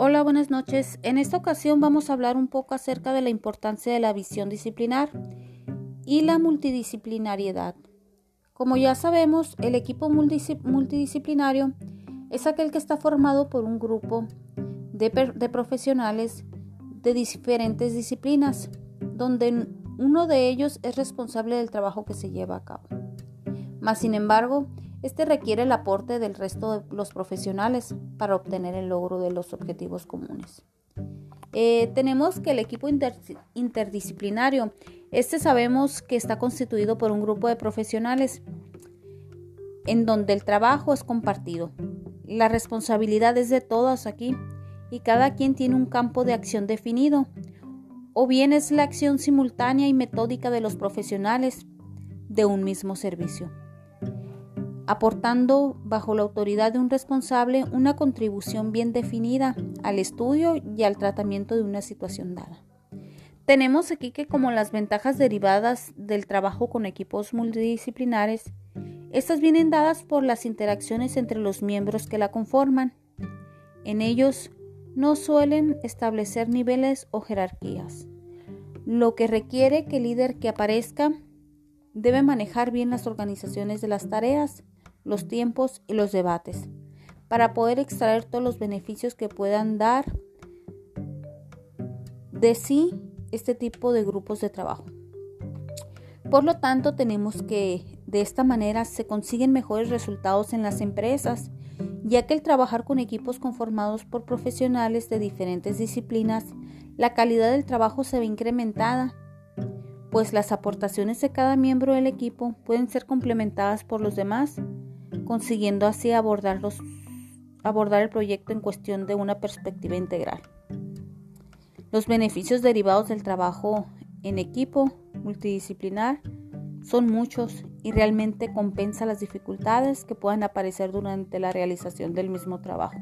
Hola, buenas noches. En esta ocasión vamos a hablar un poco acerca de la importancia de la visión disciplinar y la multidisciplinariedad. Como ya sabemos, el equipo multidisciplinario es aquel que está formado por un grupo de, profesionales de diferentes disciplinas, donde uno de ellos es responsable del trabajo que se lleva a cabo. Más sin embargo, este requiere el aporte del resto de los profesionales para obtener el logro de los objetivos comunes. Eh, tenemos que el equipo interdisciplinario, este sabemos que está constituido por un grupo de profesionales en donde el trabajo es compartido. La responsabilidad es de todos aquí y cada quien tiene un campo de acción definido, o bien es la acción simultánea y metódica de los profesionales de un mismo servicio aportando bajo la autoridad de un responsable una contribución bien definida al estudio y al tratamiento de una situación dada. Tenemos aquí que como las ventajas derivadas del trabajo con equipos multidisciplinares, estas vienen dadas por las interacciones entre los miembros que la conforman. En ellos no suelen establecer niveles o jerarquías, lo que requiere que el líder que aparezca debe manejar bien las organizaciones de las tareas, los tiempos y los debates, para poder extraer todos los beneficios que puedan dar de sí este tipo de grupos de trabajo. Por lo tanto, tenemos que de esta manera se consiguen mejores resultados en las empresas, ya que el trabajar con equipos conformados por profesionales de diferentes disciplinas, la calidad del trabajo se ve incrementada, pues las aportaciones de cada miembro del equipo pueden ser complementadas por los demás consiguiendo así abordar, abordar el proyecto en cuestión de una perspectiva integral. Los beneficios derivados del trabajo en equipo multidisciplinar son muchos y realmente compensa las dificultades que puedan aparecer durante la realización del mismo trabajo.